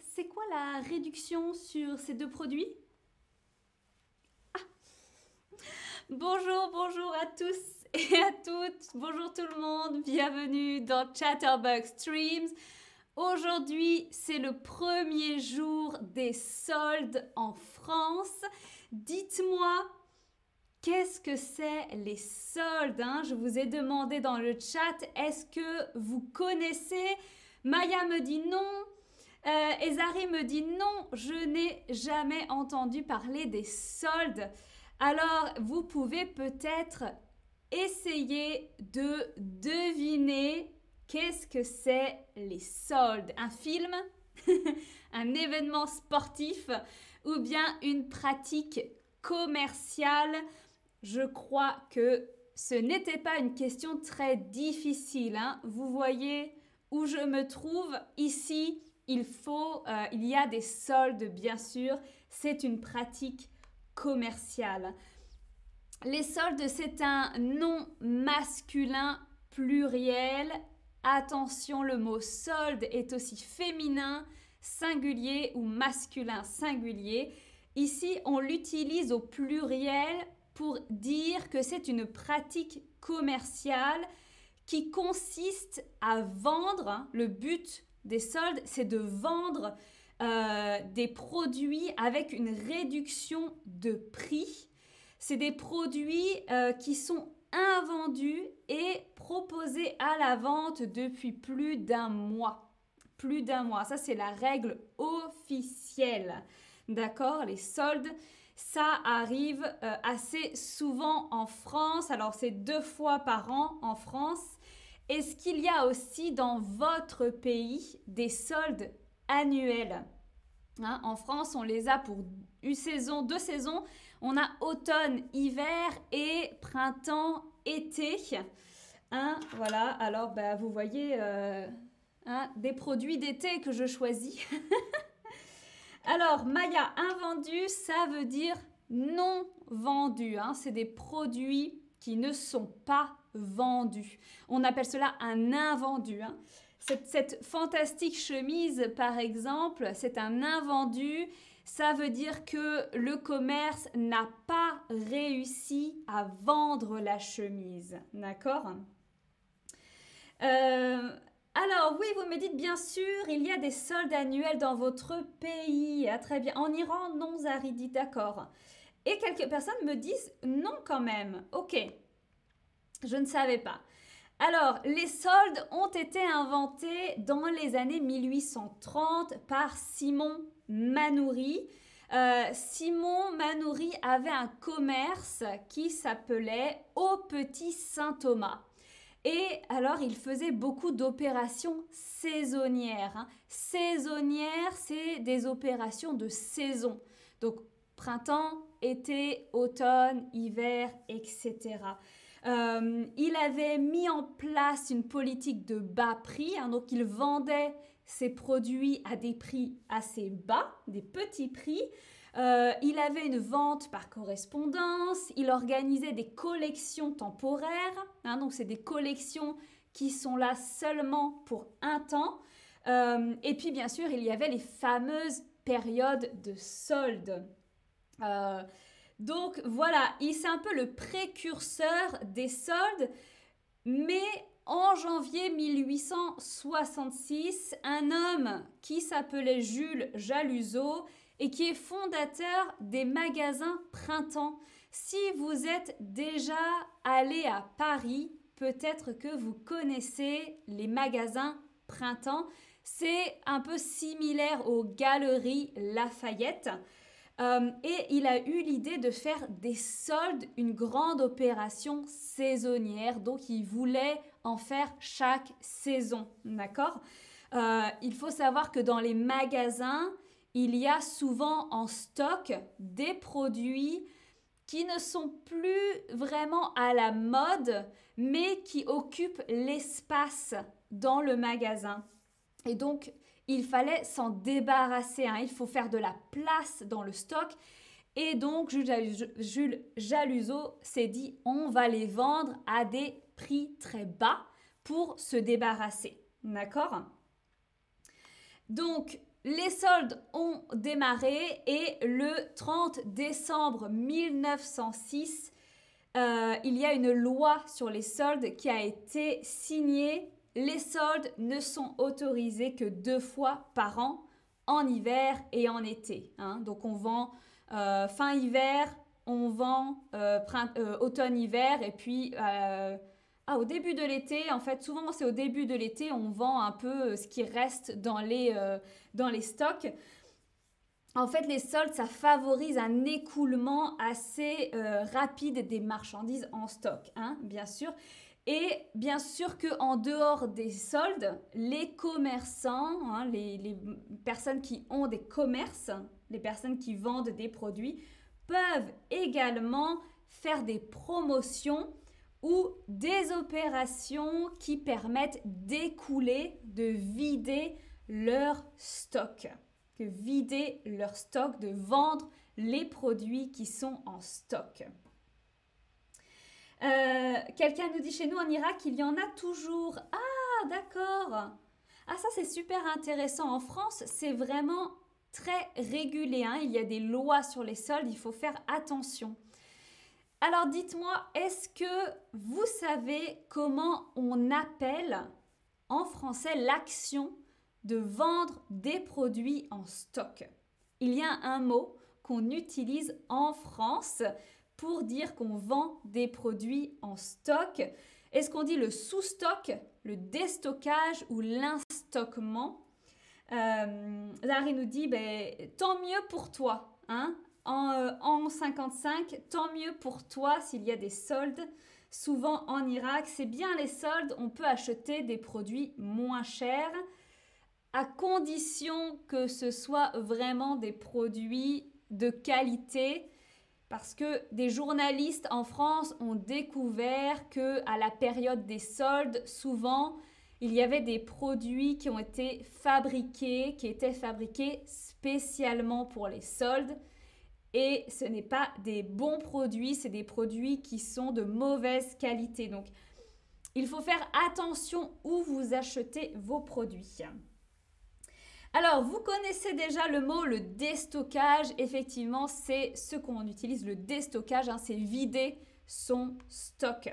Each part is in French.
c'est quoi la réduction sur ces deux produits ah. Bonjour, bonjour à tous et à toutes. Bonjour tout le monde. Bienvenue dans Chatterbug Streams. Aujourd'hui, c'est le premier jour des soldes en France. Dites-moi, qu'est-ce que c'est les soldes hein? Je vous ai demandé dans le chat, est-ce que vous connaissez? Maya me dit non. Euh, Ezari me dit non, je n'ai jamais entendu parler des soldes. Alors, vous pouvez peut-être essayer de deviner qu'est-ce que c'est les soldes. Un film, un événement sportif ou bien une pratique commerciale? Je crois que ce n'était pas une question très difficile. Hein. Vous voyez où je me trouve ici il faut, euh, il y a des soldes bien sûr, c'est une pratique commerciale. Les soldes, c'est un nom masculin pluriel. Attention, le mot solde est aussi féminin, singulier ou masculin singulier. Ici, on l'utilise au pluriel pour dire que c'est une pratique commerciale qui consiste à vendre. Hein, le but des soldes, c'est de vendre euh, des produits avec une réduction de prix. C'est des produits euh, qui sont invendus et proposés à la vente depuis plus d'un mois. Plus d'un mois, ça c'est la règle officielle. D'accord? Les soldes, ça arrive euh, assez souvent en France. Alors c'est deux fois par an en France. Est-ce qu'il y a aussi dans votre pays des soldes annuels hein, En France, on les a pour une saison, deux saisons. On a automne, hiver et printemps, été. Hein, voilà, alors bah, vous voyez euh, hein, des produits d'été que je choisis. alors, Maya, invendu, ça veut dire non vendu. C'est des produits qui ne sont pas vendu. On appelle cela un invendu. Hein. Cette, fantastique chemise, par exemple, c'est un invendu. Ça veut dire que le commerce n'a pas réussi à vendre la chemise. D'accord? Euh, alors oui, vous me dites bien sûr, il y a des soldes annuels dans votre pays. Ah, très bien. En Iran, non, Zari dit d'accord. Et quelques personnes me disent non quand même. Ok. Je ne savais pas. Alors, les soldes ont été inventés dans les années 1830 par Simon Manoury. Euh, Simon Manoury avait un commerce qui s'appelait Au Petit Saint-Thomas. Et alors, il faisait beaucoup d'opérations saisonnières. Hein. Saisonnières, c'est des opérations de saison. Donc, printemps, été, automne, hiver, etc. Euh, il avait mis en place une politique de bas prix, hein, donc il vendait ses produits à des prix assez bas, des petits prix. Euh, il avait une vente par correspondance, il organisait des collections temporaires, hein, donc c'est des collections qui sont là seulement pour un temps. Euh, et puis bien sûr, il y avait les fameuses périodes de soldes. Donc voilà, il c'est un peu le précurseur des soldes, mais en janvier 1866, un homme qui s'appelait Jules Jaluseau et qui est fondateur des magasins Printemps. Si vous êtes déjà allé à Paris, peut-être que vous connaissez les magasins Printemps. C'est un peu similaire aux galeries Lafayette. Euh, et il a eu l'idée de faire des soldes, une grande opération saisonnière. Donc il voulait en faire chaque saison. D'accord? Euh, Il faut savoir que dans les magasins, il y a souvent en stock des produits qui ne sont plus vraiment à la mode, mais qui occupent l'espace dans le magasin. Et donc, il fallait s'en débarrasser. Hein. Il faut faire de la place dans le stock. Et donc, Jules Jaluso s'est dit, on va les vendre à des prix très bas pour se débarrasser. D'accord? Donc, les soldes ont démarré et le 30 décembre 1906, euh, il y a une loi sur les soldes qui a été signée. Les soldes ne sont autorisés que deux fois par an, en hiver et en été. Hein. Donc on vend euh, fin hiver, on vend euh, automne-hiver et puis ah, au début de l'été, en fait, souvent c'est au début de l'été, on vend un peu ce qui reste dans les, dans les stocks. En fait, les soldes, ça favorise un écoulement assez euh, rapide des marchandises en stock, hein, bien sûr. Et bien sûr qu'en dehors des soldes, les commerçants, hein, les, les, personnes qui ont des commerces, les personnes qui vendent des produits, peuvent également faire des promotions ou des opérations qui permettent d'écouler, de vider leur stock vider leur stock, de vendre les produits qui sont en stock. Euh, quelqu'un nous dit chez nous en Irak, il y en a toujours. Ah, d'accord. Ah, ça c'est super intéressant. En France, c'est vraiment très régulé. Hein. Il y a des lois sur les soldes, il faut faire attention. Alors dites-moi, est-ce que vous savez comment on appelle en français l'action de vendre des produits en stock. Il y a un mot qu'on utilise en France pour dire qu'on vend des produits en stock. Est-ce qu'on dit le sous-stock, le déstockage ou l'instockement? Euh, Larry nous dit, ben, tant mieux pour toi. Hein? En, euh, en 55, tant mieux pour toi s'il y a des soldes. Souvent en Irak, c'est bien les soldes, on peut acheter des produits moins chers à condition que ce soit vraiment des produits de qualité parce que des journalistes en France ont découvert que à la période des soldes, souvent il y avait des produits qui ont été fabriqués, qui étaient fabriqués spécialement pour les soldes. Et ce n'est pas des bons produits, c'est des produits qui sont de mauvaise qualité. Donc, il faut faire attention où vous achetez vos produits. Alors, vous connaissez déjà le mot le déstockage. Effectivement, c'est ce qu'on utilise, le déstockage, hein, c'est vider son stock.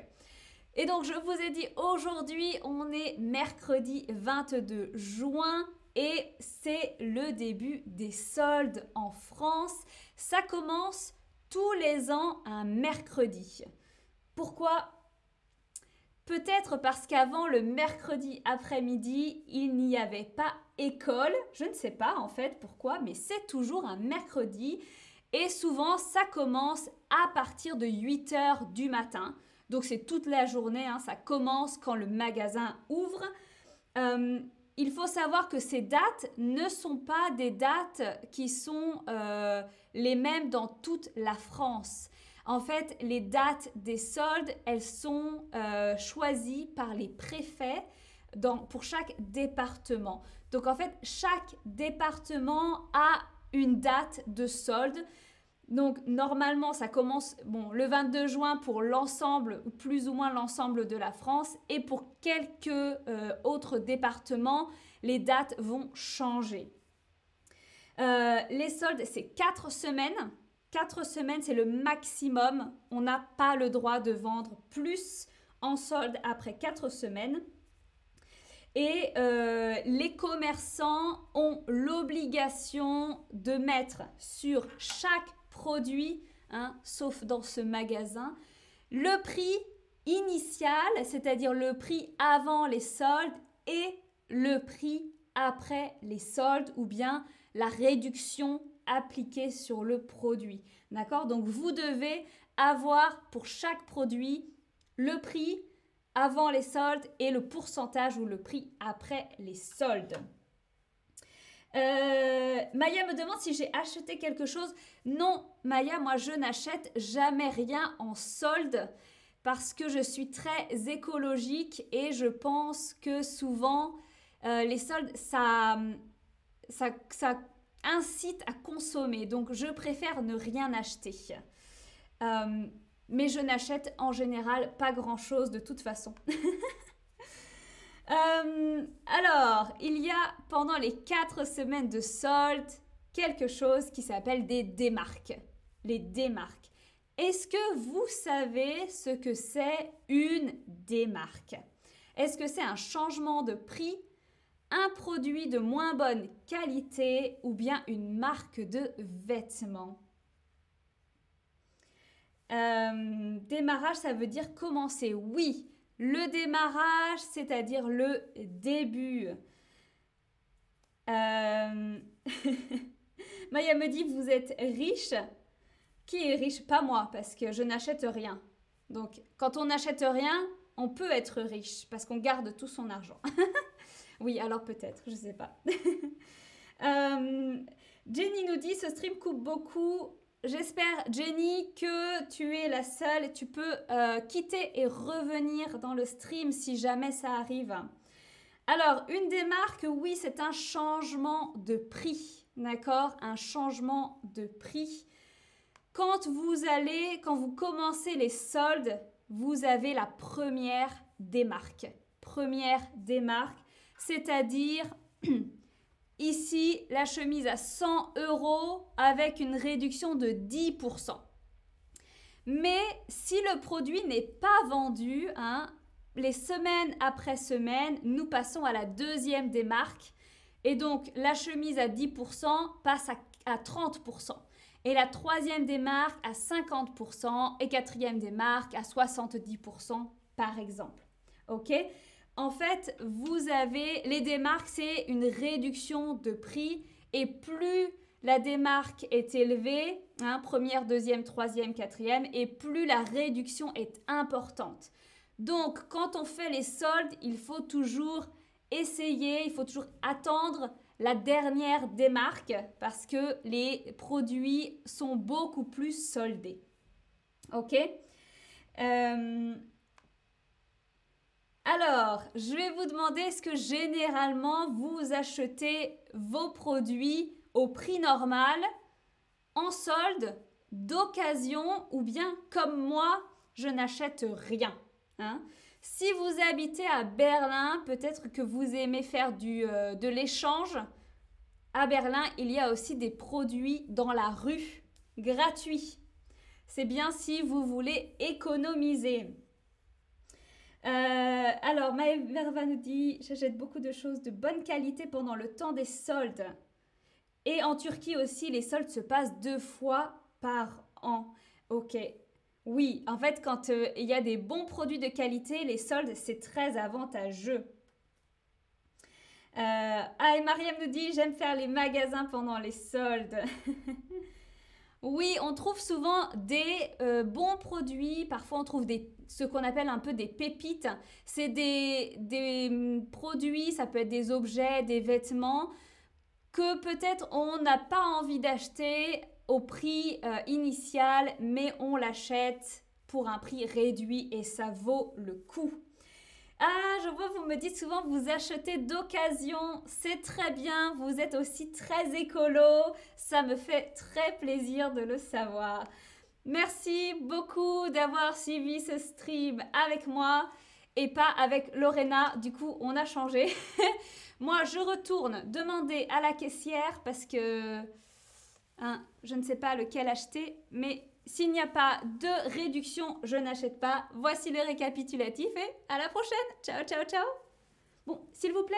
Et donc, je vous ai dit, aujourd'hui, on est mercredi 22 juin et c'est le début des soldes en France. Ça commence tous les ans un mercredi. Pourquoi? Peut-être parce qu'avant le mercredi après-midi, il n'y avait pas école. Je ne sais pas en fait pourquoi, mais c'est toujours un mercredi. Et souvent, ça commence à partir de 8 heures du matin. Donc c'est toute la journée, hein. ça commence quand le magasin ouvre. Euh, il faut savoir que ces dates ne sont pas des dates qui sont euh, les mêmes dans toute la France. En fait, les dates des soldes, elles sont euh, choisies par les préfets pour chaque département. Donc en fait, chaque département a une date de solde. Donc normalement, ça commence bon, le 22 juin pour l'ensemble, plus ou moins l'ensemble de la France, et pour quelques euh, autres départements, les dates vont changer. Euh, les soldes, c'est 4 semaines. 4 semaines, c'est le maximum. On n'a pas le droit de vendre plus en solde après 4 semaines. Et euh, les commerçants ont l'obligation de mettre sur chaque produit, hein, sauf dans ce magasin, le prix initial, c'est-à-dire le prix avant les soldes et le prix après les soldes ou bien la réduction appliqué sur le produit. D'accord? Donc vous devez avoir pour chaque produit le prix avant les soldes et le pourcentage ou le prix après les soldes. Euh, Maya me demande si j'ai acheté quelque chose. Non, Maya, moi je n'achète jamais rien en solde parce que je suis très écologique et je pense que souvent euh, les soldes, ça, ça, ça incite à consommer. Donc je préfère ne rien acheter. Euh, mais je n'achète en général pas grand-chose de toute façon. Euh, alors, il y a pendant les quatre semaines de solde quelque chose qui s'appelle des démarques. Les démarques. Est-ce que vous savez ce que c'est une démarque? Est-ce que c'est un changement de prix, un produit de moins bonne qualité ou bien une marque de vêtements? Euh, Démarrage, ça veut dire commencer. Oui, le démarrage, c'est-à-dire le début. Euh... Maya me dit, vous êtes riche. Qui est riche? Pas moi, parce que je n'achète rien. Donc, quand on n'achète rien, on peut être riche, parce qu'on garde tout son argent. oui, alors peut-être, je ne sais pas. Euh, Jenny nous dit, ce stream coupe beaucoup. J'espère, Jenny, que tu es la seule. Tu peux euh, quitter et revenir dans le stream si jamais ça arrive. Alors, une des marques, oui, c'est un changement de prix. D'accord? Un changement de prix. Quand vous allez, quand vous commencez les soldes, vous avez la première démarque. Première démarque, c'est-à-dire ici la chemise à 100 euros avec une réduction de 10%. Mais si le produit n'est pas vendu, hein, les semaines après semaine, nous passons à la deuxième démarque et donc, la chemise à 10% passe à, 30%. Et la troisième démarque à 50% et quatrième démarque à 70% par exemple. OK? En fait, vous avez les démarques, c'est une réduction de prix et plus la démarque est élevée, hein, première, deuxième, troisième, quatrième, et plus la réduction est importante. Donc, quand on fait les soldes, il faut toujours essayer, il faut toujours attendre la dernière démarque parce que les produits sont beaucoup plus soldés. Ok? Euh, Alors, je vais vous demander est-ce que généralement vous achetez vos produits au prix normal, en solde, d'occasion ou bien comme moi, je n'achète rien. Hein? Si vous habitez à Berlin, peut-être que vous aimez faire euh, de l'échange. À Berlin, il y a aussi des produits dans la rue, gratuits. C'est bien si vous voulez économiser. Euh, alors, Maëva nous dit J'achète beaucoup de choses de bonne qualité pendant le temps des soldes. Et en Turquie aussi, les soldes se passent deux fois par an. Ok, oui, en fait, quand euh, il y a des bons produits de qualité, les soldes, c'est très avantageux. Euh, ah, et Mariam nous dit, j'aime faire les magasins pendant les soldes. oui, on trouve souvent des euh, bons produits. Parfois, on trouve des, ce qu'on appelle un peu des pépites. C'est des, des hum, produits, ça peut être des objets, des vêtements que peut-être on n'a pas envie d'acheter au prix euh, initial, mais on l'achète pour un prix réduit et ça vaut le coup. Ah, je vois, vous me dites souvent vous achetez d'occasion, c'est très bien, vous êtes aussi très écolo, ça me fait très plaisir de le savoir. Merci beaucoup d'avoir suivi ce stream avec moi et pas avec Lorena, du coup on a changé. moi je retourne demander à la caissière parce que Hein, je ne sais pas lequel acheter, mais s'il n'y a pas de réduction, je n'achète pas. Voici le récapitulatif et à la prochaine. Ciao, ciao, ciao. Bon, s'il vous plaît,